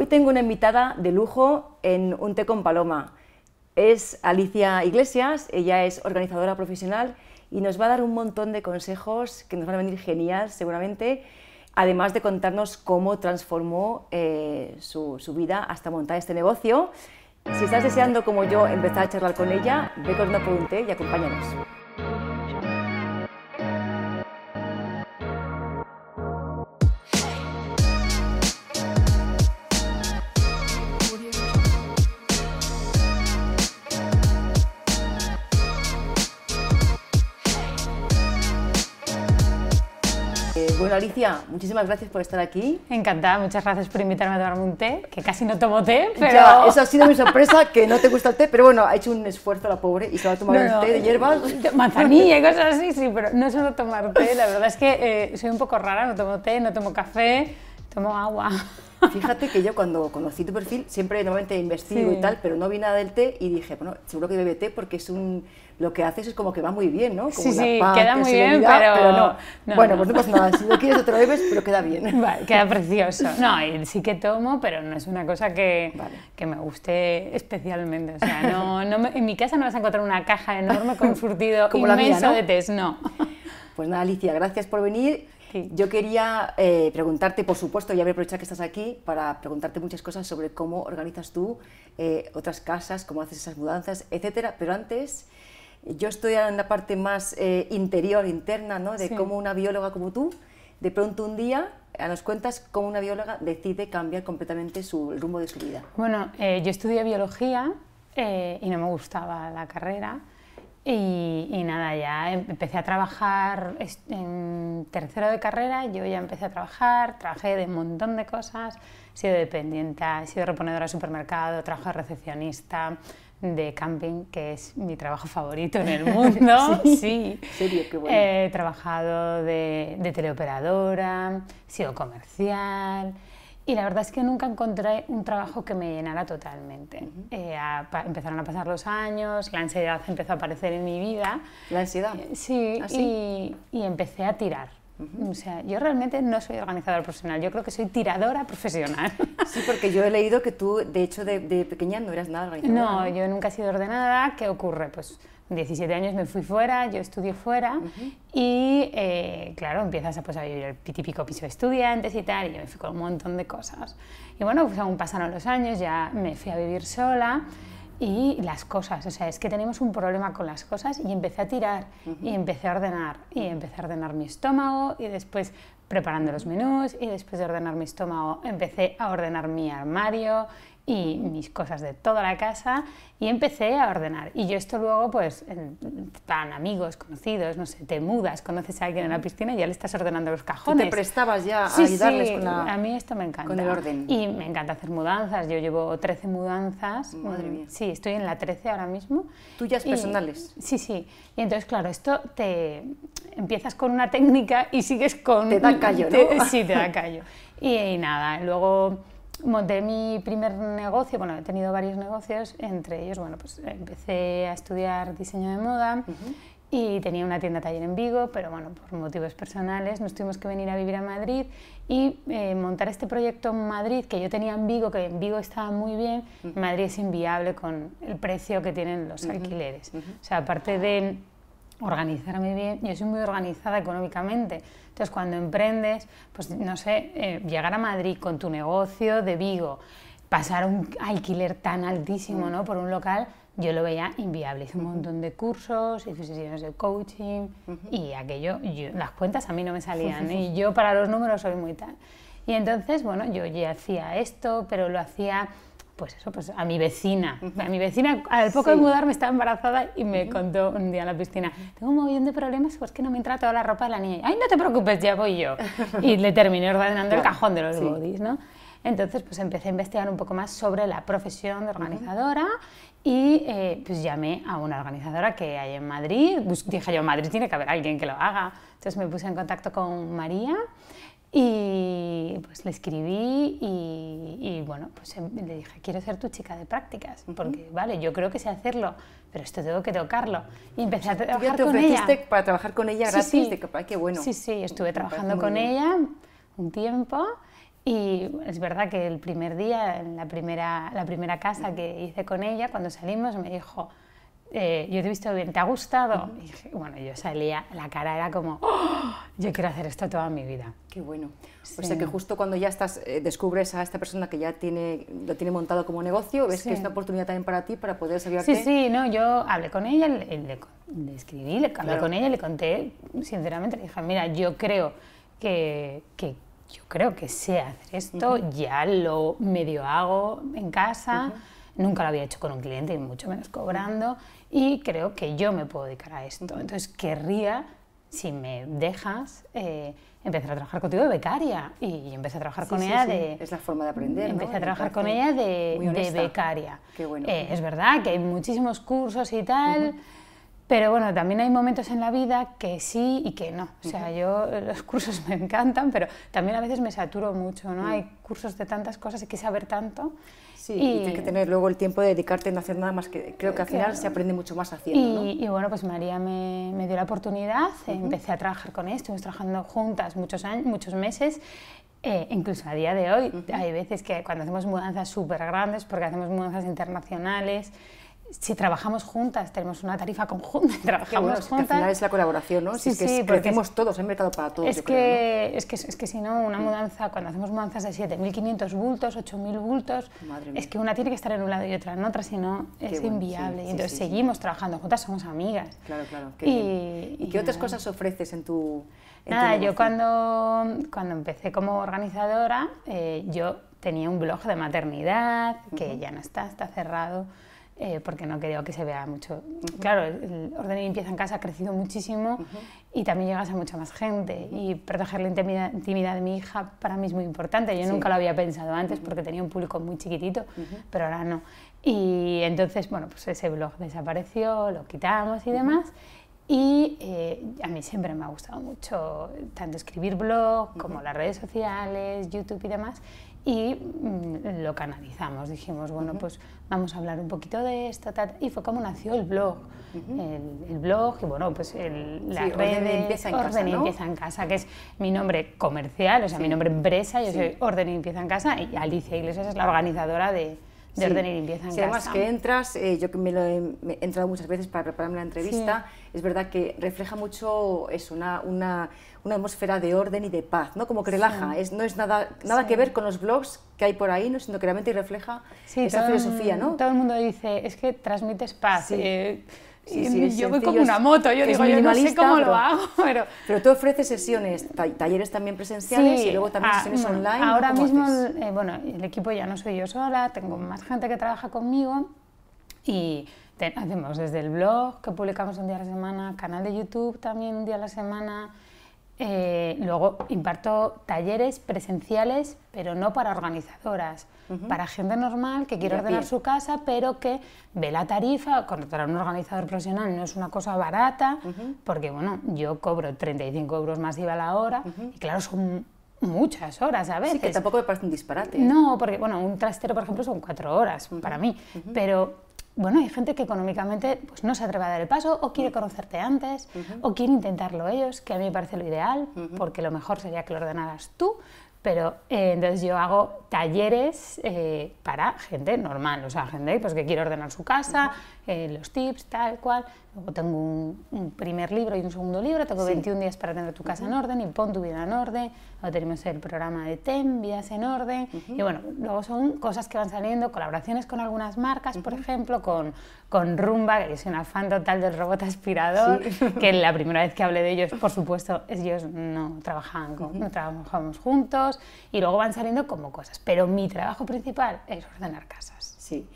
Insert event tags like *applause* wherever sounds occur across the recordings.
Hoy tengo una invitada de lujo en Un té con Paloma. Es Alicia Iglesias, ella es organizadora profesional y nos va a dar un montón de consejos que nos van a venir genial seguramente, además de contarnos cómo transformó eh, su, vida hasta montar este negocio. Si estás deseando, como yo, empezar a charlar con ella, ve con una un té y acompáñanos. Bueno, Alicia, muchísimas gracias por estar aquí. Encantada, muchas gracias por invitarme a tomarme un té, que casi no tomo té, pero... Ya, esa ha sido mi sorpresa, que no te gusta el té, pero bueno, ha hecho un esfuerzo la pobre y se va a tomar No, un no, té de hierbas. Manzanilla y cosas así, sí, pero no suelo tomar té. La verdad es que eh, soy un poco rara, no tomo té, no tomo café, tomo agua. *laughs* Fíjate que yo cuando conocí tu perfil siempre normalmente investigo Sí. y tal, pero no vi nada del té y dije, bueno, seguro que bebe té porque es un lo que haces es como que va muy bien, ¿no? Como Sí, sí, paz, queda muy bien, serenidad, pero- no. no, bueno, no. pues no pasa nada, si no quieres te lo bebes, pero queda bien. *laughs* Vale, queda *laughs* precioso. No, y sí que tomo, pero no es una cosa que, Vale. que me guste especialmente. O sea, no, no me- en mi casa no vas a encontrar una caja enorme con surtido Como la mía, inmenso de tés, no. Pues nada, Alicia, gracias por venir. Sí. Yo quería eh, preguntarte, por supuesto, ya voy a aprovechar que estás aquí para preguntarte muchas cosas sobre cómo organizas tú eh, otras casas, cómo haces esas mudanzas, etcétera. Pero antes, yo estoy en la parte más eh, interior, interna, ¿no? De Sí. cómo una bióloga como tú, de pronto un día eh, nos cuentas cómo una bióloga decide cambiar completamente su, el rumbo de su vida. Bueno, eh, yo estudié biología eh, y no me gustaba la carrera. Y, y nada, ya em- empecé a trabajar en tercero de carrera, yo ya empecé a trabajar, trabajé de un montón de cosas, he sido dependiente, he sido reponedora de supermercado, trabajo de recepcionista, de camping, que es mi trabajo favorito en el mundo. *laughs* sí. ¿En serio? Qué bueno. He trabajado de, de teleoperadora, he sido comercial y la verdad es que nunca encontré un trabajo que me llenara totalmente. Eh, a- empezaron a pasar los años, la ansiedad empezó a aparecer en mi vida. La ansiedad. Eh, Sí, ¿Ah, sí? y, y empecé a tirar. O sea, yo realmente no soy organizadora profesional, yo creo que soy tiradora profesional. *laughs* Sí, porque yo he leído que tú, de hecho, de, de pequeña no eras nada organizadora. No, yo nunca he sido ordenada. ¿Qué ocurre? Pues 17 años me fui fuera, yo estudié fuera y eh, claro, empiezas a, pues, a vivir el típico piso de estudiantes y tal, y yo me fui con un montón de cosas. Y bueno, pues aún pasaron los años, ya me fui a vivir sola y las cosas, o sea, es que tenemos un problema con las cosas y empecé a tirar y empecé a ordenar y empecé a ordenar mi estómago y después preparando los menús y después de ordenar mi estómago empecé a ordenar mi armario y mis cosas de toda la casa y empecé a ordenar. Y yo esto luego, pues, van amigos, conocidos, no sé, te mudas, conoces a alguien en la piscina y ya le estás ordenando los Tú cajones. te prestabas ya Sí, a ayudarles sí, con la... a mí esto me encanta. con el orden. Y me encanta hacer mudanzas. Yo llevo 13 mudanzas. Madre Mm, mía. Sí, estoy en la 13 ahora mismo. ¿Tuyas Y- personales? Sí, sí. Y entonces, claro, esto te empiezas con una técnica y sigues con... Te da callo, *laughs* te- ¿no? sí, te da callo. Y, y nada, luego monté mi primer negocio, bueno, he tenido varios negocios, entre ellos, bueno, pues empecé a estudiar diseño de moda y tenía una tienda taller en Vigo, pero bueno, por motivos personales nos tuvimos que venir a vivir a Madrid y eh, montar este proyecto en Madrid que yo tenía en Vigo, que en Vigo estaba muy bien, en Madrid es inviable con el precio que tienen los alquileres. O sea, aparte de organizarme bien, yo soy muy organizada económicamente. Entonces, cuando emprendes, pues no sé, eh, llegar a Madrid con tu negocio de Vigo, pasar un alquiler tan altísimo ¿no? por un local, yo lo veía inviable. Hice un montón de cursos, hice sesiones de coaching y aquello, yo- las cuentas a mí no me salían ¿eh? *laughs* y yo para los números soy muy tal. Y entonces, bueno, yo ya hacía esto, pero lo hacía pues eso, pues a mi vecina. A mi vecina, al poco Sí. de mudarme, estaba embarazada y me contó un día en la piscina, tengo un montón de problemas, pues que no me entra toda la ropa de la niña. Ay, no te preocupes, ya voy yo. *laughs* Y le terminé ordenando el cajón de los sí. bodies, ¿no? Entonces, pues empecé a investigar un poco más sobre la profesión de organizadora y eh, pues llamé a una organizadora que hay en Madrid. Bus- dije yo, Madrid tiene que haber alguien que lo haga. Entonces me puse en contacto con María pues le escribí y, y, bueno, pues em- le dije, quiero ser tu chica de prácticas, porque vale, yo creo que sé hacerlo, pero esto tengo que tocarlo. Y empecé a trabajar te con ella. para trabajar con ella Sí, gratis, sí. de que, ay, qué bueno. Sí, sí, estuve trabajando con bien. ella un tiempo Y es verdad que el primer día, en la primera, la primera casa que hice con ella, cuando salimos, me dijo, eh, yo te he visto bien, ¿te ha gustado? Y dije, bueno, yo salía, la cara era como, "Oh, yo quiero hacer esto toda mi vida. Qué bueno. O Sí. sea que justo cuando ya estás, eh, descubres a esta persona que ya tiene, lo tiene montado como negocio, ves que Sí. es una oportunidad también para ti para poder salirte. Sí, sí, no, yo hablé con ella, le, le- le escribí, le hablé Claro. con ella, le conté, sinceramente, le dije, mira, yo creo que, que yo creo que sé hacer esto, ya lo medio hago en casa, nunca lo había hecho con un cliente y mucho menos cobrando, y creo que yo me puedo dedicar a esto. Entonces querría, si me dejas, eh, empezar a trabajar contigo de becaria. Y empecé a trabajar Sí, con sí, ella sí. de... Es la forma de aprender, ¿no? Empecé a trabajar con ella de, de becaria. Qué bueno. Eh, es verdad que hay muchísimos cursos y tal, pero bueno, también hay momentos en la vida que sí y que no. O sea, yo eh, los cursos me encantan, pero también a veces me saturo mucho, ¿no? Hay cursos de tantas cosas, hay que saber tanto. Sí, y, tienes que tener luego el tiempo de dedicarte a no hacer nada más que creo que al final Claro. se aprende mucho más haciendo, ¿no? Y, y bueno, pues María me, me dio la oportunidad, empecé a trabajar con ella, estuvimos trabajando juntas muchos años, muchos meses, eh, incluso a día de hoy hay veces que cuando hacemos mudanzas súper grandes, porque hacemos mudanzas internacionales, si trabajamos juntas, tenemos una tarifa conjunta, trabajamos bueno, es que al juntas. final es la colaboración, ¿no? Si Sí, es que sí, es- porque crecemos todos, hay mercado para todos, Es yo creo, ¿no? que, es, que, es que si no, una mudanza, cuando hacemos mudanzas de 7.500 bultos, 8.000 bultos, Madre mía. es que una tiene que estar en un lado y otra en otra, si no es bueno, inviable. sí, y entonces seguimos trabajando juntas, somos amigas. Claro, claro. qué Y-. ¿Y, y qué otras nada. cosas ofreces en tu en tu Nada, yo negocio? cuando, cuando empecé como organizadora, eh, yo tenía un blog de maternidad, que ya no está, está cerrado, eh, porque no quería que se vea mucho. Claro, el, orden y limpieza en casa ha crecido muchísimo y también llegas a mucha más gente. Y proteger la intimidad, intimidad de mi hija para mí es muy importante. Yo Sí. nunca lo había pensado antes porque tenía un público muy chiquitito, pero ahora no. Y entonces, bueno, pues ese blog desapareció, lo quitamos y demás. Y eh, a mí siempre me ha gustado mucho tanto escribir blog como las redes sociales, YouTube y demás. Y mm, lo canalizamos. Dijimos, bueno, pues vamos a hablar un poquito de esto. tal, y fue como nació el blog. el, el blog y bueno, pues el, las Sí, Orden. Limpieza en Orden Casa. Limpieza en Casa, que es mi nombre comercial, o sea, mi nombre empresa. Yo Sí. soy Orden y Limpieza en Casa y Alicia Iglesias es la organizadora de, de Sí. Orden y Limpieza en Sí, además Casa. que entras, eh, yo que me lo he, me he entrado muchas veces para prepararme la entrevista, es verdad que refleja mucho eso, una, una, una atmósfera de orden y de paz, ¿no? Como que relaja, es, no es nada, nada que ver con los blogs que hay por ahí, ¿no? sino que realmente refleja esa filosofía, ¿no? Todo el mundo dice, es que transmites paz. Eh, Sí, sí, yo voy como una moto, yo digo, yo no sé cómo pero- lo hago, *laughs* pero... Pero tú ofreces sesiones, ta- talleres también presenciales y luego también ah, sesiones bueno, online. Ahora ¿Cómo mismo, eh, bueno, el equipo ya no soy yo sola, tengo más gente que trabaja conmigo y te- hacemos desde el blog, que publicamos un día a la semana, canal de YouTube también un día a la semana, eh, luego imparto talleres presenciales, pero no para organizadoras, para gente normal que quiere ordenar pie. su casa, pero que ve la tarifa, contratar a un organizador profesional no es una cosa barata, porque bueno, yo cobro 35 euros más IVA a la hora, y claro, son muchas horas a veces. Sí, que tampoco me parece un disparate. ¿eh? No, porque bueno, un trastero, por ejemplo, son cuatro horas para mí, pero bueno, hay gente que económicamente pues, no se atreve a dar el paso o quiere conocerte antes o quiere intentarlo ellos, que a mí me parece lo ideal, porque lo mejor sería que lo ordenaras tú, pero eh, entonces yo hago talleres eh, para gente normal, o sea, gente pues, que quiere ordenar su casa, eh, los tips, tal cual. Luego tengo un, un primer libro y un segundo libro, tengo 21 días para tener tu casa en orden y pon tu vida en orden. Luego tenemos el programa de TEM, Vidas en Orden. Y bueno, luego son cosas que van saliendo, colaboraciones con algunas marcas, por ejemplo, con, con Rumba, que yo soy una fan total del robot aspirador, *laughs* que la primera vez que hablé de ellos, por supuesto, ellos no trabajaban, con- no trabajamos juntos. Y luego van saliendo como cosas. Pero mi trabajo principal es ordenar casas. Sí.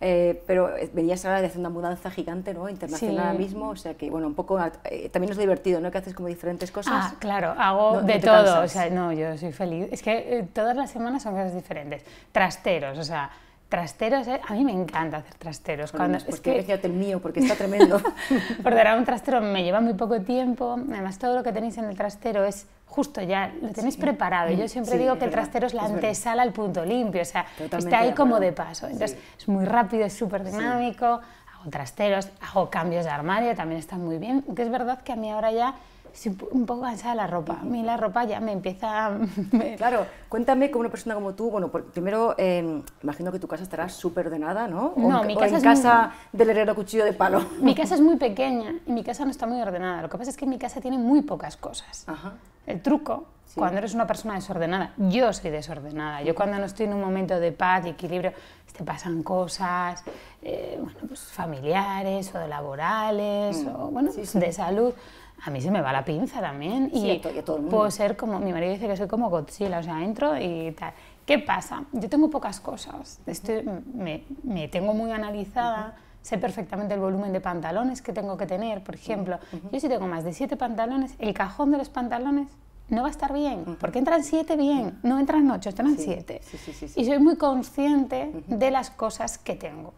Eh, pero eh, venías ahora de hacer una mudanza gigante, ¿no? Internacional Sí. ahora mismo, o sea que, bueno, un poco, eh, también es divertido, ¿no? Que haces como diferentes cosas. Ah, claro, hago No- no de te todo. cansas. O sea, no, yo soy feliz. Es que eh, todas las semanas son cosas diferentes. Trasteros, o sea, trasteros, eh, a mí me encanta hacer trasteros. Cuando, es que que el mío, porque está tremendo. *laughs* ordenar un trastero me lleva muy poco tiempo. Además, todo lo que tenéis en el trastero es justo ya, lo tenéis preparado. Yo siempre Sí, digo que el trastero es la es antesala al punto limpio, o sea, Totalmente está ahí como de paso. Entonces, Sí. es muy rápido, es súper dinámico. Hago trasteros, hago cambios de armario, también está muy bien. Aunque es verdad que a mí ahora ya estoy un poco cansada de la ropa. A mí la ropa ya me empieza... *laughs* Claro, cuéntame como una persona como tú, bueno, primero, eh, imagino que tu casa estará súper ordenada, ¿no? no, mi casa en casa del herrero cuchillo de palo. *laughs* Mi casa es muy pequeña y mi casa no está muy ordenada. Lo que pasa es que mi casa tiene muy pocas cosas. Ajá. El truco, cuando eres una persona desordenada, yo soy desordenada. Yo cuando no estoy en un momento de paz y equilibrio, te pasan cosas eh, bueno, pues familiares o laborales mm. o bueno, de salud a mí se me va la pinza también. y todo puedo ser como, mi marido dice que soy como Godzilla, o sea, entro y tal. ¿Qué pasa? Yo tengo pocas cosas, Estoy, me, me, tengo muy analizada, sé perfectamente el volumen de pantalones que tengo que tener, por ejemplo. Yo si tengo más de siete pantalones, el cajón de los pantalones no va a estar bien, porque entran siete bien, no entran ocho, entran siete. y soy muy consciente de las cosas que tengo.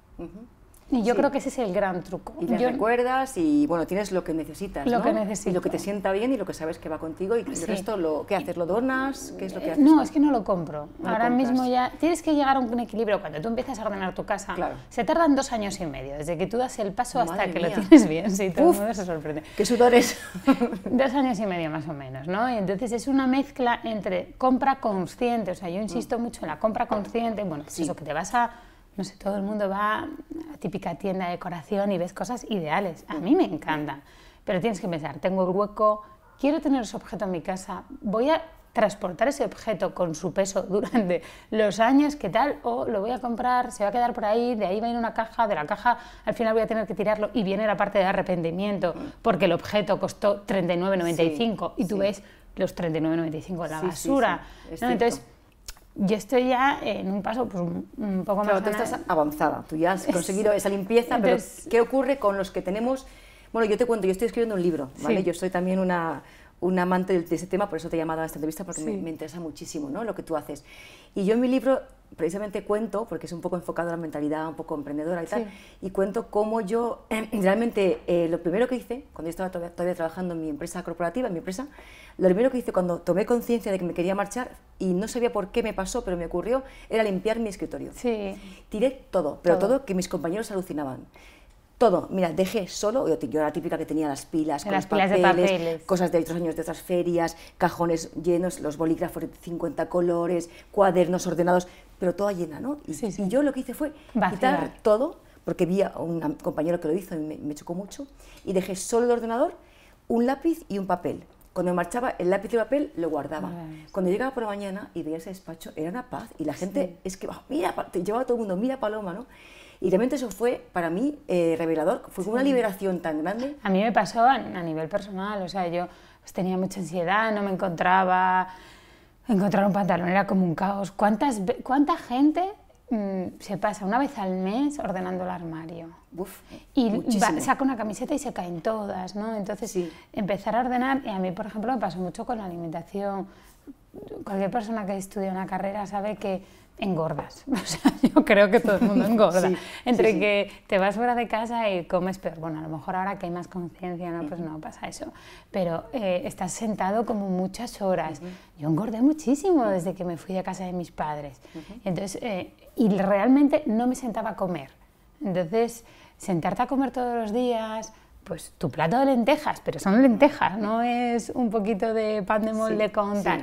Y yo creo que ese es el gran truco. Y recuerdas y bueno, tienes lo que necesitas, Lo ¿no? que necesito. Y lo que te sienta bien y lo que sabes que va contigo y el resto, lo, ¿qué haces? ¿Lo donas? ¿Qué es lo que haces? No, es que no lo compro. Ahora mismo ya tienes que llegar a un equilibrio. Cuando tú empiezas a ordenar tu casa, se tardan dos años y medio, desde que tú das el paso hasta que lo tienes bien. Sí, todo el mundo se sorprende. ¡Qué sudores! *laughs* dos años y medio más o menos, ¿no? Y entonces es una mezcla entre compra consciente, o sea, yo insisto mm. mucho en la compra consciente, bueno, pues eso, que te vas a no sé, todo el mundo va a la típica tienda de decoración y ves cosas ideales. A mí me encantan, pero tienes que pensar, tengo el hueco, quiero tener ese objeto en mi casa, voy a transportar ese objeto con su peso *laughs* durante los años, ¿qué tal? O lo voy a comprar, se va a quedar por ahí, de ahí va a ir una caja, de la caja al final voy a tener que tirarlo. Y viene la parte de arrepentimiento porque el objeto costó 39,95 y tú ves los 39,95 en la basura. Entonces, yo estoy ya en un paso pues, un poco claro, más... tú estás avanzada, tú ya has conseguido esa limpieza, pero ¿qué ocurre con los que tenemos...? Bueno, yo te cuento, yo estoy escribiendo un libro, ¿vale? Yo soy también una, una amante de, ese tema, por eso te he llamado a esta entrevista, porque me, me, interesa muchísimo ¿no? lo que tú haces. Y yo en mi libro precisamente cuento, porque es un poco enfocado a la mentalidad, un poco emprendedora y tal, y cuento cómo yo, *clears throat* realmente, eh, lo primero que hice, cuando yo estaba todavía, trabajando en mi empresa corporativa, en mi empresa, lo primero que hice cuando tomé conciencia de que me quería marchar, y no sabía por qué me pasó, pero me ocurrió, era limpiar mi escritorio. Sí. Tiré todo, pero todo que mis compañeros alucinaban todo. Mira, dejé solo, yo, era la típica que tenía las pilas, con las los papeles, de papeles, cosas de otros años de otras ferias, cajones llenos, los bolígrafos de 50 colores, cuadernos ordenados, pero toda llena, ¿no? Y, yo lo que hice fue quitar todo, porque vi a un compañero que lo hizo y me, chocó mucho, y dejé solo el ordenador, un lápiz y un papel. Cuando marchaba, el lápiz y el papel lo guardaba. Cuando llegaba por la mañana y veía ese despacho, era una paz. Y la gente, es que, oh, mira, te llevaba todo el mundo, mira Paloma, ¿no? Y realmente eso fue para mí eh, revelador, fue una liberación tan grande. A mí me pasó a, nivel personal, o sea, yo pues, tenía mucha ansiedad, no me encontraba, encontrar un pantalón era como un caos. ¿Cuántas, ¿Cuánta gente mm, se pasa una vez al mes ordenando el armario? Uf, y saca una camiseta y se caen todas, ¿no? Entonces, empezar a ordenar, y a mí, por ejemplo, me pasó mucho con la alimentación. Cualquier persona que estudia una carrera sabe que engordas. *laughs* O sea, yo creo que todo el mundo *laughs* engorda. Entre que te vas fuera de casa y comes peor. Bueno, a lo mejor ahora que hay más conciencia, ¿no? Pues no pasa eso. Pero eh, estás sentado como muchas horas. Yo engordé muchísimo desde que me fui de casa de mis padres. Entonces, eh, y realmente no me sentaba a comer. Entonces, sentarte a comer todos los días, pues tu plato de lentejas, pero son lentejas, no es un poquito de pan de molde con tal.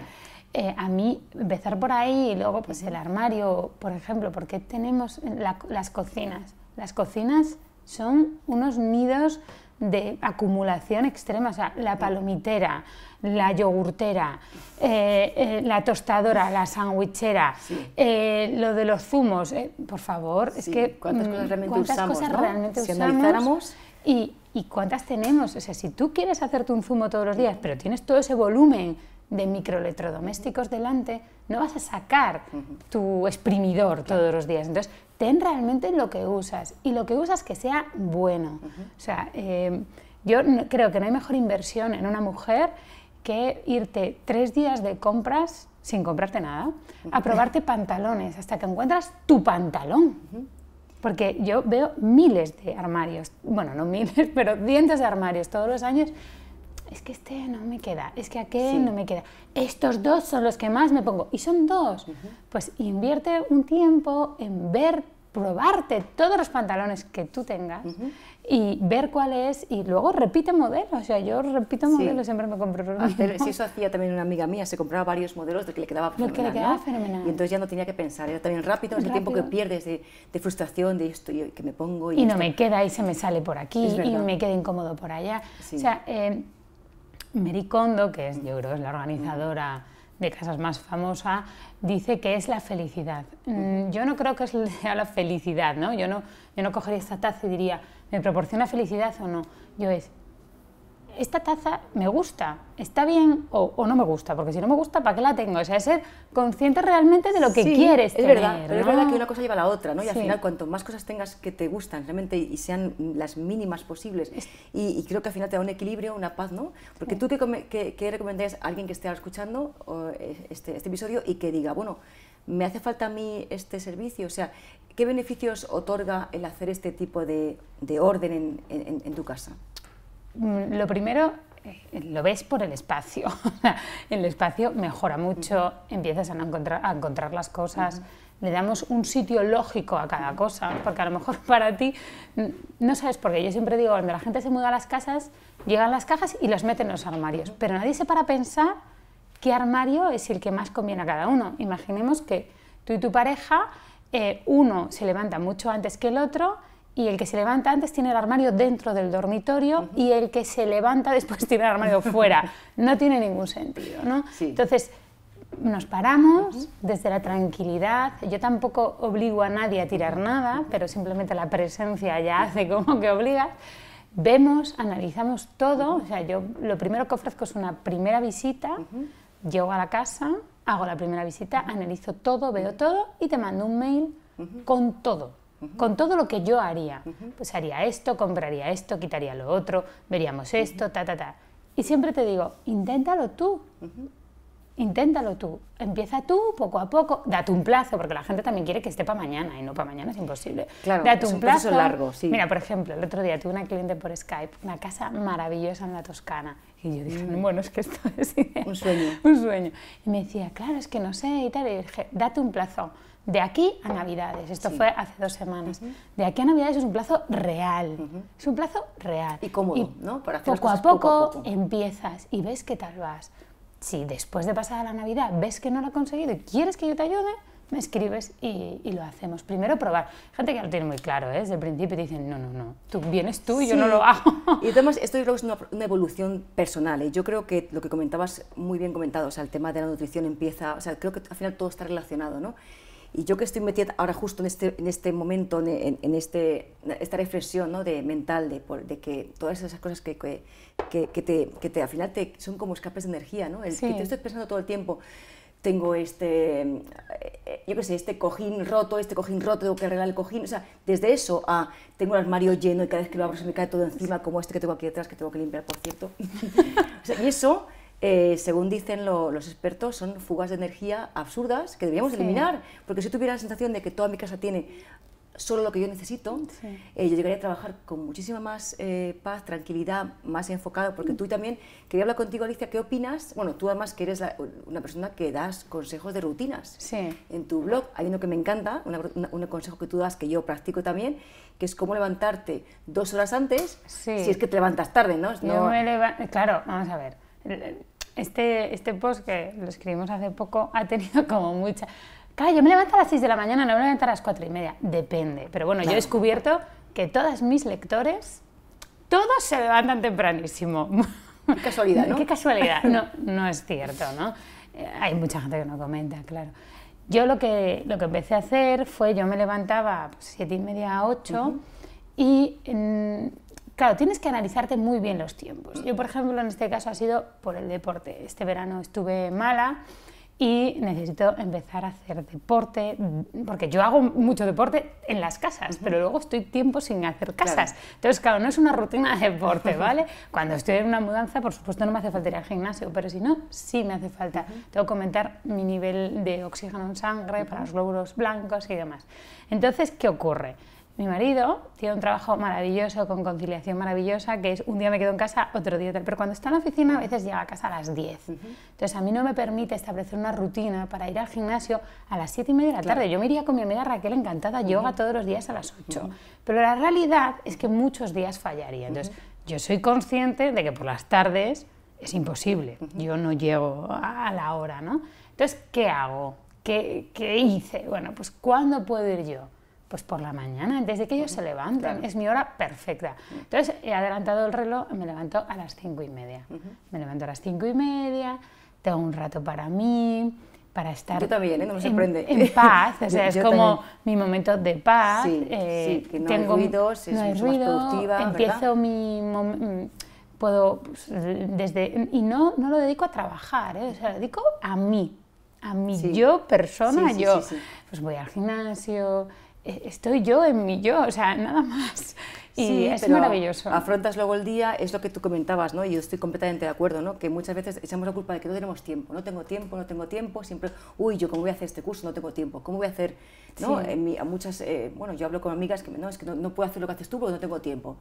Eh, a mí empezar por ahí y luego pues el armario, por ejemplo, porque tenemos las cocinas. Las cocinas son unos nidos de acumulación extrema, o sea, la palomitera, la yogurtera, eh, eh, la tostadora, la sandwichera, lo de los zumos, por favor, es que cuántas cosas realmente ¿cuántas usamos, cosas ¿no? realmente si usamos y, y cuántas tenemos, o sea, si tú quieres hacerte un zumo todos los días, pero tienes todo ese volumen de microelectrodomésticos delante, no vas a sacar tu exprimidor todos los días. Entonces, ten realmente lo que usas y lo que usas que sea bueno. O sea, eh, yo creo que no hay mejor inversión en una mujer que irte tres días de compras sin comprarte nada, a probarte pantalones hasta que encuentras tu pantalón. Porque yo veo miles de armarios, bueno, no miles, *laughs* pero cientos de armarios todos los años es que este no me queda, es que aquel no me queda. Estos dos son los que más me pongo. Y son dos. Pues invierte un tiempo en ver probarte todos los pantalones que tú tengas y ver cuál es y luego repite modelos. O sea, yo repito modelos, siempre me compro los eso hacía también una amiga mía, se compraba varios modelos de que le quedaba fenomenal. que le quedaba fenomenal. Y entonces ya no tenía que pensar, era también rápido, ese tiempo que pierdes de, frustración, de esto y que me pongo. Y, no me queda y se me sale por aquí y me queda incómodo por allá. O sea, eh, Mary Kondo, que es, yo creo es la organizadora de casas más famosa, dice que es la felicidad. Mm, yo no creo que *laughs* sea la felicidad, ¿no? Yo no, yo no cogería esta taza y diría, ¿me proporciona felicidad o no? Yo es, esta taza me gusta, está bien o, no me gusta, porque si no me gusta, ¿para qué la tengo? O sea, es ser consciente realmente de lo que quieres es verdad, pero es verdad que una cosa lleva a la otra, ¿no? Y al final, cuanto más cosas tengas que te gustan realmente y sean las mínimas posibles, y, creo que al final te da un equilibrio, una paz, ¿no? Porque tú, ¿qué, qué, recomendarías a alguien que esté escuchando este, este episodio y que diga, bueno, me hace falta a mí este servicio? O sea, ¿qué beneficios otorga el hacer este tipo de, de orden en, en tu casa? Mm, lo primero, eh, lo ves por el espacio. *laughs* el espacio mejora mucho, empiezas a, encontrar, a encontrar las cosas, le damos un sitio lógico a cada cosa, porque a lo mejor *laughs* para ti, no sabes por qué, yo siempre digo, cuando la gente se muda a las casas, llegan las cajas y los meten en los armarios, pero nadie se para pensar qué armario es el que más conviene a cada uno. Imaginemos que tú y tu pareja, eh, uno se levanta mucho antes que el otro, y el que se levanta antes tiene el armario dentro del dormitorio y el que se levanta después tiene el armario fuera. *laughs* No tiene ningún sentido, ¿no? Entonces, nos paramos desde la tranquilidad. Yo tampoco obligo a nadie a tirar nada, pero simplemente la presencia ya hace como que obligas. Vemos, analizamos todo. O sea, yo lo primero que ofrezco es una primera visita. Llego a la casa, hago la primera visita, analizo todo, veo todo y te mando un mail con todo con todo lo que yo haría. Pues haría esto, compraría esto, quitaría lo otro, veríamos esto, ta, ta, ta. Y siempre te digo, inténtalo tú. Inténtalo tú. Empieza tú poco a poco. Date un plazo, porque la gente también quiere que esté para mañana y no para mañana es imposible. Claro, Date un plazo largo, sí. Mira, por ejemplo, el otro día tuve una cliente por Skype, una casa maravillosa en la Toscana. Y yo dije, mm. bueno, es que esto es un sueño. *laughs* un sueño. Y me decía, claro, es que no sé y tal. Y dije, date un plazo de aquí a Navidades, esto fue hace dos semanas, de aquí a Navidades es un plazo real, es un plazo real. Y cómodo, ¿no? Para hacer poco, a poco, empiezas y ves qué tal vas. Si después de pasar la Navidad ves que no lo has conseguido y quieres que yo te ayude, me escribes y, lo hacemos. Primero probar. Gente que lo tiene muy claro, ¿eh? desde el principio dicen, no, no, no, tú vienes tú y yo no lo hago. Y además, esto es una, una evolución personal. ¿eh? Yo creo que lo que comentabas, muy bien comentado, o sea, el tema de la nutrición empieza, o sea, creo que al final todo está relacionado, ¿no? Y yo que estoy metida ahora justo en este, en este momento, en, en este, esta reflexión ¿no? de mental, de, de, que todas esas cosas que, que, que, te, que te, al final te, son como escapes de energía, ¿no? El que te estoy pensando todo el tiempo, tengo este, eh, yo qué sé, este cojín roto, este cojín roto, tengo que arreglar el cojín, o sea, desde eso a tengo el armario lleno y cada vez que lo abro se me cae todo encima, como este que tengo aquí detrás, que tengo que limpiar, por cierto. *laughs* o sea, y eso eh, según dicen los expertos, son fugas de energía absurdas que deberíamos eliminar, porque si tuviera la sensación de que toda mi casa tiene solo lo que yo necesito, eh, yo llegaría a trabajar con muchísima más eh, paz, tranquilidad, más enfocado, porque tú también, quería hablar contigo Alicia, ¿qué opinas? Bueno, tú además que eres una persona que das consejos de rutinas en tu blog, hay uno que me encanta, un consejo que tú das que yo practico también, que es cómo levantarte dos horas antes, si es que te levantas tarde, ¿no? claro, vamos a ver este, este post que lo escribimos hace poco ha tenido como mucha... Claro, yo me levanto a las 6 de la mañana, no me levanto a las 4 y media, depende. Pero bueno, yo he descubierto que todos mis lectores, todos se levantan tempranísimo. Qué casualidad, ¿no? Qué casualidad. No, no es cierto, ¿no? Eh, hay mucha gente que no comenta, claro. Yo lo que, lo que empecé a hacer fue, yo me levantaba a pues, 7 y media, 8 y... Claro, tienes que analizarte muy bien los tiempos. Yo, por ejemplo, en este caso ha sido por el deporte. Este verano estuve mala y necesito empezar a hacer deporte, porque yo hago mucho deporte en las casas, pero luego estoy tiempo sin hacer casas. Entonces, claro, no es una rutina de deporte, *laughs* ¿vale? Cuando estoy en una mudanza, por supuesto, no me hace falta ir al gimnasio, pero si no, sí me hace falta. Tengo que aumentar mi nivel de oxígeno en sangre para los glóbulos blancos y demás. Entonces, ¿qué ocurre? Mi marido tiene un trabajo maravilloso, con conciliación maravillosa, que es un día me quedo en casa, otro día tal. Pero cuando está en la oficina, a veces llega a casa a las 10. Entonces, a mí no me permite establecer una rutina para ir al gimnasio a las 7 y media de la tarde. Yo me iría con mi amiga Raquel encantada, yoga todos los días a las 8. Pero la realidad es que muchos días fallaría. Entonces, yo soy consciente de que por las tardes es imposible. Yo no llego a la hora, ¿no? Entonces, ¿qué hago? ¿Qué, ¿Qué hice? Bueno, pues ¿cuándo puedo ir yo? Pues por la mañana, desde que ellos se levanten, es mi hora perfecta. Entonces he adelantado el reloj, me levanto a las cinco y media. Me levanto a las cinco y media, tengo un rato para mí, para estar Yo también, ¿eh? no me sorprende. En, paz, *laughs* o sea, es como mi momento de paz. Sí, eh, sí, que no tengo, hay ruidos, es no hay mucho más ruido, productiva, empiezo ¿verdad? mi mom- puedo pues, desde y no no lo dedico a trabajar, ¿eh? o sea, lo dedico a mí, a mí Sí. yo persona, yo pues voy al gimnasio, estoy yo en mi yo, o sea, nada más. Y Sí, es pero maravilloso. Afrontas luego el día, es lo que tú comentabas, ¿no? Y yo estoy completamente de acuerdo, ¿no? Que muchas veces echamos la culpa de que no tenemos tiempo, no tengo tiempo, no tengo tiempo, siempre, uy, yo cómo voy a hacer este curso, no tengo tiempo, cómo voy a hacer, ¿no? Sí. En mi- a muchas, eh, bueno, yo hablo con amigas que no, es que no, no puedo hacer lo que haces tú porque no tengo tiempo.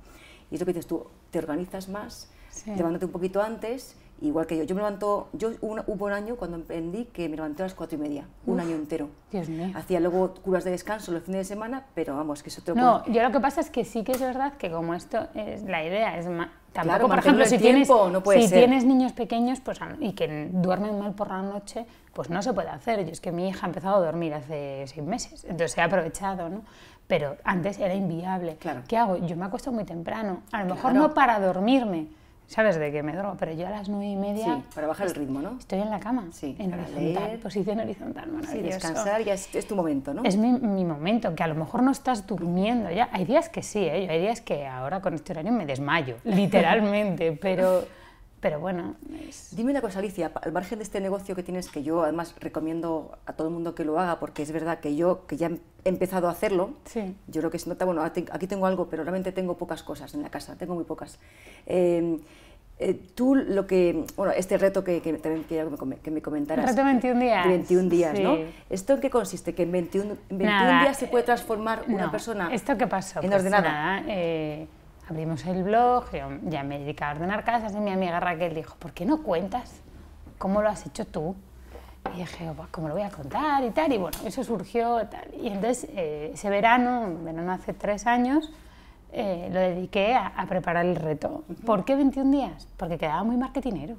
Y es lo que dices tú, te organizas más, Sí. levántate un poquito antes, igual que yo. Yo me levanto, yo un- hubo un año cuando emprendí que me levanté a las cuatro y media, un año entero. Dios mío. Hacía luego curas de descanso los fines de semana, pero vamos, que eso te lo No, puedo- yo lo que pasa es que sí que es verdad que como esto es la idea es ma- tampoco Claro, por ejemplo si tienes no puede si ser. tienes niños pequeños pues y que duermen mal por la noche pues no se puede hacer yo es que mi hija ha empezado a dormir hace seis meses entonces he aprovechado no pero antes era inviable Claro. qué hago yo me acuesto muy temprano a lo mejor Claro. no para dormirme sabes de que me duermo pero yo a las nueve y media Sí, para bajar el ritmo, ¿no? estoy en la cama Sí, en horizontal leer. posición horizontal Sí, descansar ya es, es tu momento, ¿no? es mi, mi momento, que a lo mejor no estás durmiendo ya. Hay días que sí, ¿eh? hay días que ahora con este horario me desmayo, *laughs* literalmente, pero, pero bueno, es- Dime una cosa, Alicia, al margen de este negocio que tienes, que yo además recomiendo a todo el mundo que lo haga, porque es verdad que yo, que ya he empezado a hacerlo, Sí. yo creo que se nota, bueno, aquí tengo algo, pero realmente tengo pocas cosas en la casa, tengo muy pocas. Eh, eh, tú lo que, bueno, este reto que, que también quería que me, comentaras. Reto 21 días. de 21 días, ¿no? Sí. ¿Esto en qué consiste? ¿Que en 21, en 21 Nada, días se puede transformar una no. persona ¿Esto qué pasó? en Pues ordenada? nada, eh, abrimos el blog, yo ya me dedicaba a ordenar casas y mi amiga Raquel dijo, ¿por qué no cuentas cómo lo has hecho tú? Y dije, "Buah, ¿cómo lo voy a contar? Y tal, y bueno, eso surgió. Y entonces eh, ese verano, verano hace tres años, eh, lo dediqué a, a preparar el reto. ¿Por qué 21 días? Porque quedaba muy marketinero.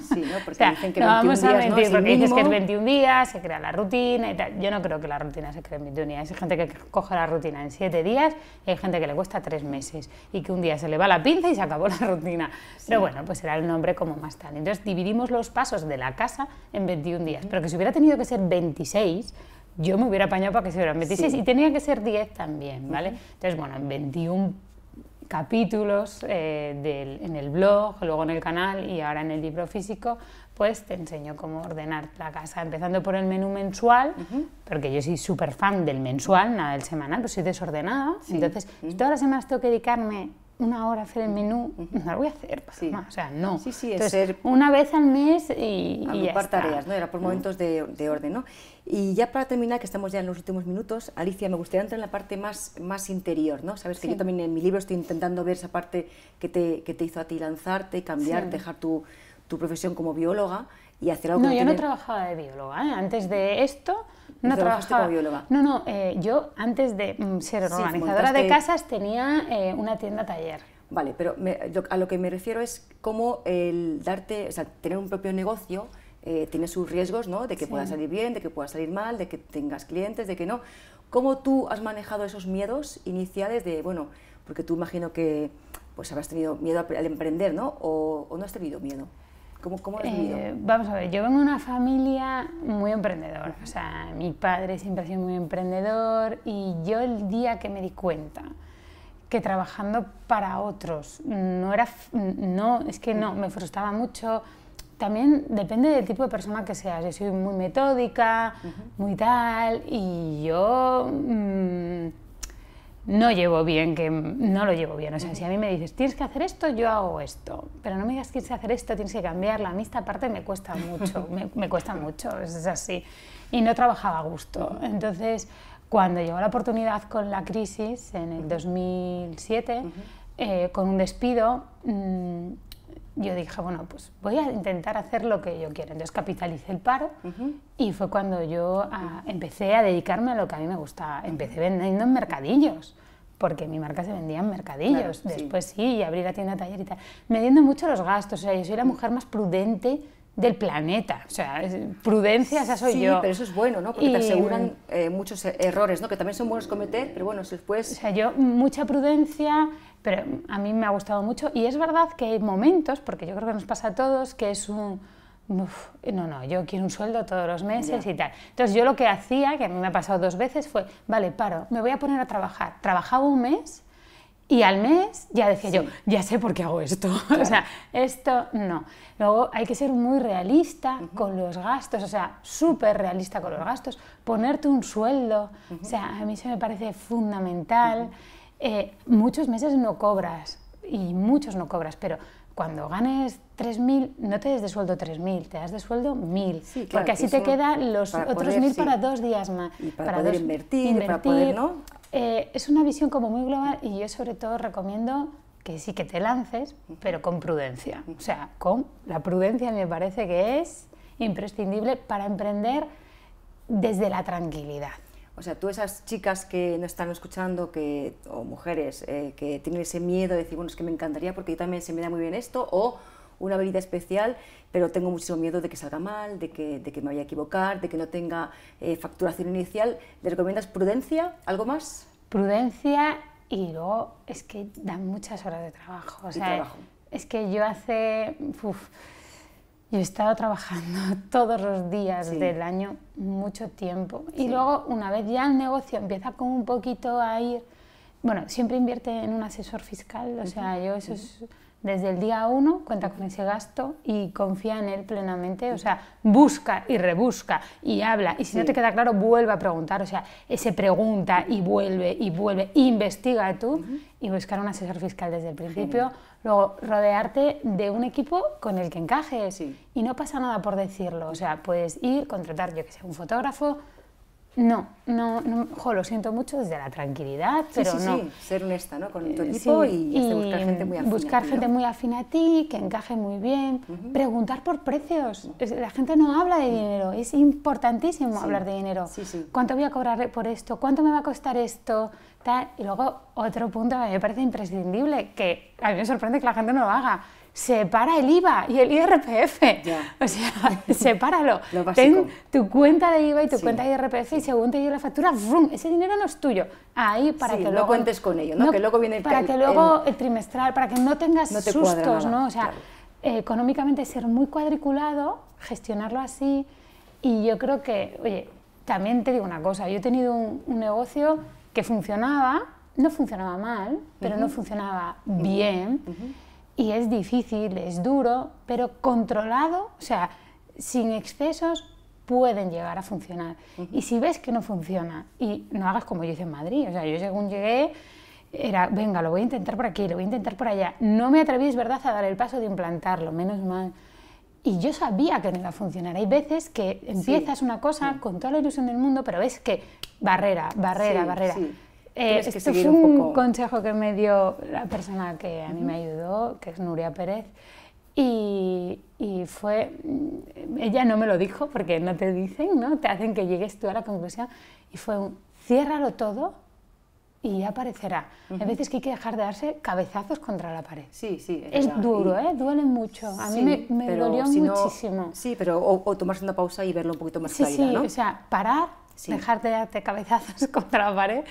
Sí, ¿no? Porque *laughs* O sea, dicen que no 21 vamos a días, ¿no? mentir, el porque dices que es mínimo. 21 días, se crea la rutina y tal. Yo no creo que la rutina se cree en 21 días. Hay gente que coge la rutina en 7 días y hay gente que le cuesta 3 meses y que un día se le va la pinza y se acabó la rutina. Pero bueno, pues era el nombre como más tal. Entonces dividimos los pasos de la casa en 21 días. Pero que si hubiera tenido que ser 26, yo me hubiera apañado para que se hubieran 26 Sí. y tenía que ser 10 también, ¿vale? Entonces, bueno, en 21 capítulos eh, del- en el blog, luego en el canal y ahora en el libro físico, pues te enseño cómo ordenar la casa, empezando por el menú mensual, porque yo soy súper fan del mensual, nada del semanal, pues soy desordenada, entonces todas las semanas tengo que dedicarme una hora hacer el menú, *laughs* no lo voy a hacer, Sí. O sea, no. Sí, sí, es Entonces, ser- una vez al mes y, y ya está. tareas, ¿no? Era por momentos de, de orden, ¿no? Y ya para terminar, que estamos ya en los últimos minutos, Alicia, me gustaría entrar en la parte más, más interior, ¿no? Sabes que yo también en mi libro estoy intentando ver esa parte que te, que te hizo a ti lanzarte, cambiar, dejar tu, tu profesión como bióloga y hacer algo No, que yo no trabajaba de bióloga. ¿eh? Antes de esto, no trabajaste trabajaba. como bióloga? No, no, eh, yo antes de mm, ser Sí, organizadora montaste- de casas tenía eh, una tienda taller. Vale, pero me- lo- a lo que me refiero es cómo el darte, o sea, tener un propio negocio eh, tiene sus riesgos, ¿no? De que Sí. pueda salir bien, de que pueda salir mal, de que tengas clientes, de que no. ¿Cómo tú has manejado esos miedos iniciales de, bueno, porque tú imagino que pues habrás tenido miedo al al emprender, ¿no? O, o no has tenido miedo. ¿Cómo, cómo has vivido? Eh, vamos a ver, yo vengo de una familia muy emprendedora. O sea, mi padre siempre ha sido muy emprendedor y yo el día que me di cuenta que trabajando para otros no era, no, es que no, me frustraba mucho. También depende del tipo de persona que seas. Yo soy muy metódica, muy tal, y yo mm, no llevo bien, que no lo llevo bien. O sea, si a mí me dices, tienes que hacer esto, yo hago esto. Pero no me digas que tienes que hacer esto, tienes que cambiarla. A mí esta parte me cuesta mucho, *laughs* me, me cuesta mucho, es así. Y no trabajaba a gusto. Entonces, Cuando llegó la oportunidad con la crisis en el 2007, eh, con un despido, mm, yo dije, bueno, pues voy a intentar hacer lo que yo quiero. Entonces capitalicé el paro y fue cuando yo ah, empecé a dedicarme a lo que a mí me gustaba. Empecé vendiendo en mercadillos, porque mi marca se vendía en mercadillos. Después sí. y abrí la tienda taller y tal. Mediendo mucho los gastos, o sea, yo soy la mujer más prudente del planeta. O sea, prudencia, esa soy yo. Sí, pero eso es bueno, ¿no? Porque te aseguran eh, muchos errores, ¿no? Que también son buenos cometer, pero bueno, después... O sea, yo mucha prudencia, pero a mí me ha gustado mucho. Y es verdad que hay momentos, porque yo creo que nos pasa a todos, que es un... no, no, yo quiero un sueldo todos los meses y tal. Entonces yo lo que hacía, que a mí me ha pasado dos veces, fue, vale, paro, me voy a poner a trabajar. Trabajaba un mes y al mes ya decía yo, ya sé por qué hago esto. *laughs* o sea, esto no. Luego hay que ser muy realista con los gastos, o sea, súper realista con los gastos. Ponerte un sueldo, o sea, a mí se me parece fundamental. Eh, muchos meses no cobras y muchos no cobras, pero cuando ganes 3.000, no te des de sueldo 3.000, te das de sueldo 1.000, sí, porque así te quedan los otros 1.000 para dos días más. Y para, poder invertir, para poder, ¿no? Eh, es una visión como muy global y yo sobre todo recomiendo que sí que te lances, pero con prudencia. O sea, con la prudencia me parece que es imprescindible para emprender desde la tranquilidad. O sea, tú esas chicas que no están escuchando, que, o mujeres eh, que tienen ese miedo de decir, bueno, es que me encantaría porque yo también se me da muy bien esto, o una habilidad especial, pero tengo mucho miedo de que salga mal, de que, de que me vaya a equivocar, de que no tenga eh, facturación inicial. ¿Le recomiendas prudencia? ¿Algo más? Prudencia y luego es que dan muchas horas de trabajo. O sea, es que yo hace... yo he estado trabajando *laughs* todos los días del año mucho tiempo. Y luego, una vez ya el negocio empieza como un poquito a ir... Bueno, siempre invierte en un asesor fiscal, o sea, yo eso es desde el día uno cuenta con ese gasto y confía en él plenamente, o sea, busca y rebusca y habla, y si no te queda claro, vuelve a preguntar, o sea, ese pregunta y vuelve y vuelve, investiga tú y buscar un asesor fiscal desde el principio, luego rodearte de un equipo con el que encajes y no pasa nada por decirlo, o sea, puedes ir, contratar, yo que sé, un fotógrafo, no, no, no lo siento mucho desde la tranquilidad, pero no. Sí, ser honesta ¿no? con tu eh, equipo y, buscar gente muy afín. Buscar a ti, gente muy afín a ti, que encaje muy bien, preguntar por precios. La gente no habla de dinero, es importantísimo hablar de dinero. ¿Cuánto voy a cobrar por esto? ¿Cuánto me va a costar esto? Y luego otro punto que me parece imprescindible, que a mí me sorprende que la gente no lo haga separa el IVA y el IRPF. *laughs* O sea, *laughs* sepáralo. *laughs* Ten tu cuenta de IVA y tu cuenta de IRPF y según te llegue la factura, ¡vrum! ese dinero no es tuyo. Ahí para que no luego... cuentes con ello, ¿no? que luego viene el, Para que luego el, trimestral, para que no tengas sustos, ¿no? O sea, económicamente ser muy cuadriculado, gestionarlo así y yo creo que, oye, también te digo una cosa, yo he tenido un, negocio que funcionaba, no funcionaba mal, pero no funcionaba bien y es difícil, es duro, pero controlado, o sea, sin excesos pueden llegar a funcionar. Y si ves que no funciona, y no hagas como yo hice en Madrid, o sea, yo según llegué, era, venga, lo voy a intentar por aquí, lo voy a intentar por allá. No me atreví, es verdad, a dar el paso de implantarlo, menos mal. Y yo sabía que no iba a funcionar. Hay veces que empiezas una cosa con toda la ilusión del mundo, pero ves que barrera, barrera, barrera. Eh, esto fue un, consejo que me dio la persona que a mí me ayudó, que es Nuria Pérez, y, y, fue, mm, ella no me lo dijo porque no te dicen, ¿no? te hacen que llegues tú a la conclusión, y fue un, ciérralo todo y ya aparecerá. Hay veces que hay que dejar de darse cabezazos contra la pared. Sí, sí. Es, duro, ¿eh? Duele mucho. A mí me, me dolió muchísimo. sí, pero o, tomarse una pausa y verlo un poquito más sí, sí, o sea, parar, dejar de darte cabezazos *laughs* contra la pared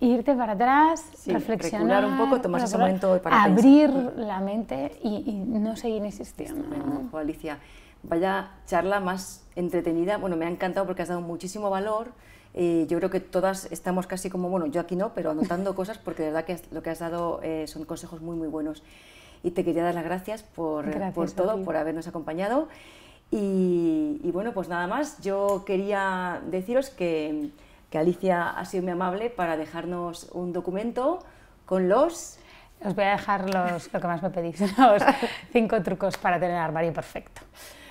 irte para atrás, reflexionar un poco, tomar ese momento para abrir la mente y, no seguir insistiendo. Alicia, vaya charla más entretenida. Bueno, me ha encantado porque has dado muchísimo valor. Eh, yo creo que todas estamos casi como, bueno, yo aquí no, pero anotando *laughs* cosas porque de verdad que lo que has dado eh, son consejos muy, muy buenos. Y te quería dar las gracias por, por todo, por habernos acompañado. Y, y bueno, pues nada más, yo quería deciros que que Alicia ha sido muy amable para dejarnos un documento con los... Os voy a dejar los, lo que más me pedís, *laughs* los cinco trucos para tener armario perfecto.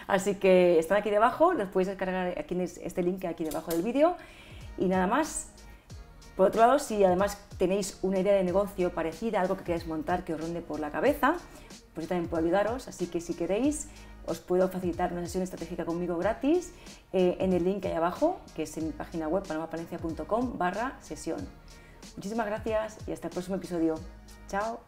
Así que están aquí debajo, los podéis descargar aquí en este link aquí debajo del vídeo. Y nada más, Por otro lado, si además tenéis una idea de negocio parecida, algo que queráis montar que os ronde por la cabeza, pues yo también puedo ayudaros, así que si queréis os puedo facilitar una sesión estratégica conmigo gratis eh, en el link que hay abajo, que es en mi página web panomapalencia.com barra sesión. Muchísimas gracias y hasta el próximo episodio. Chao.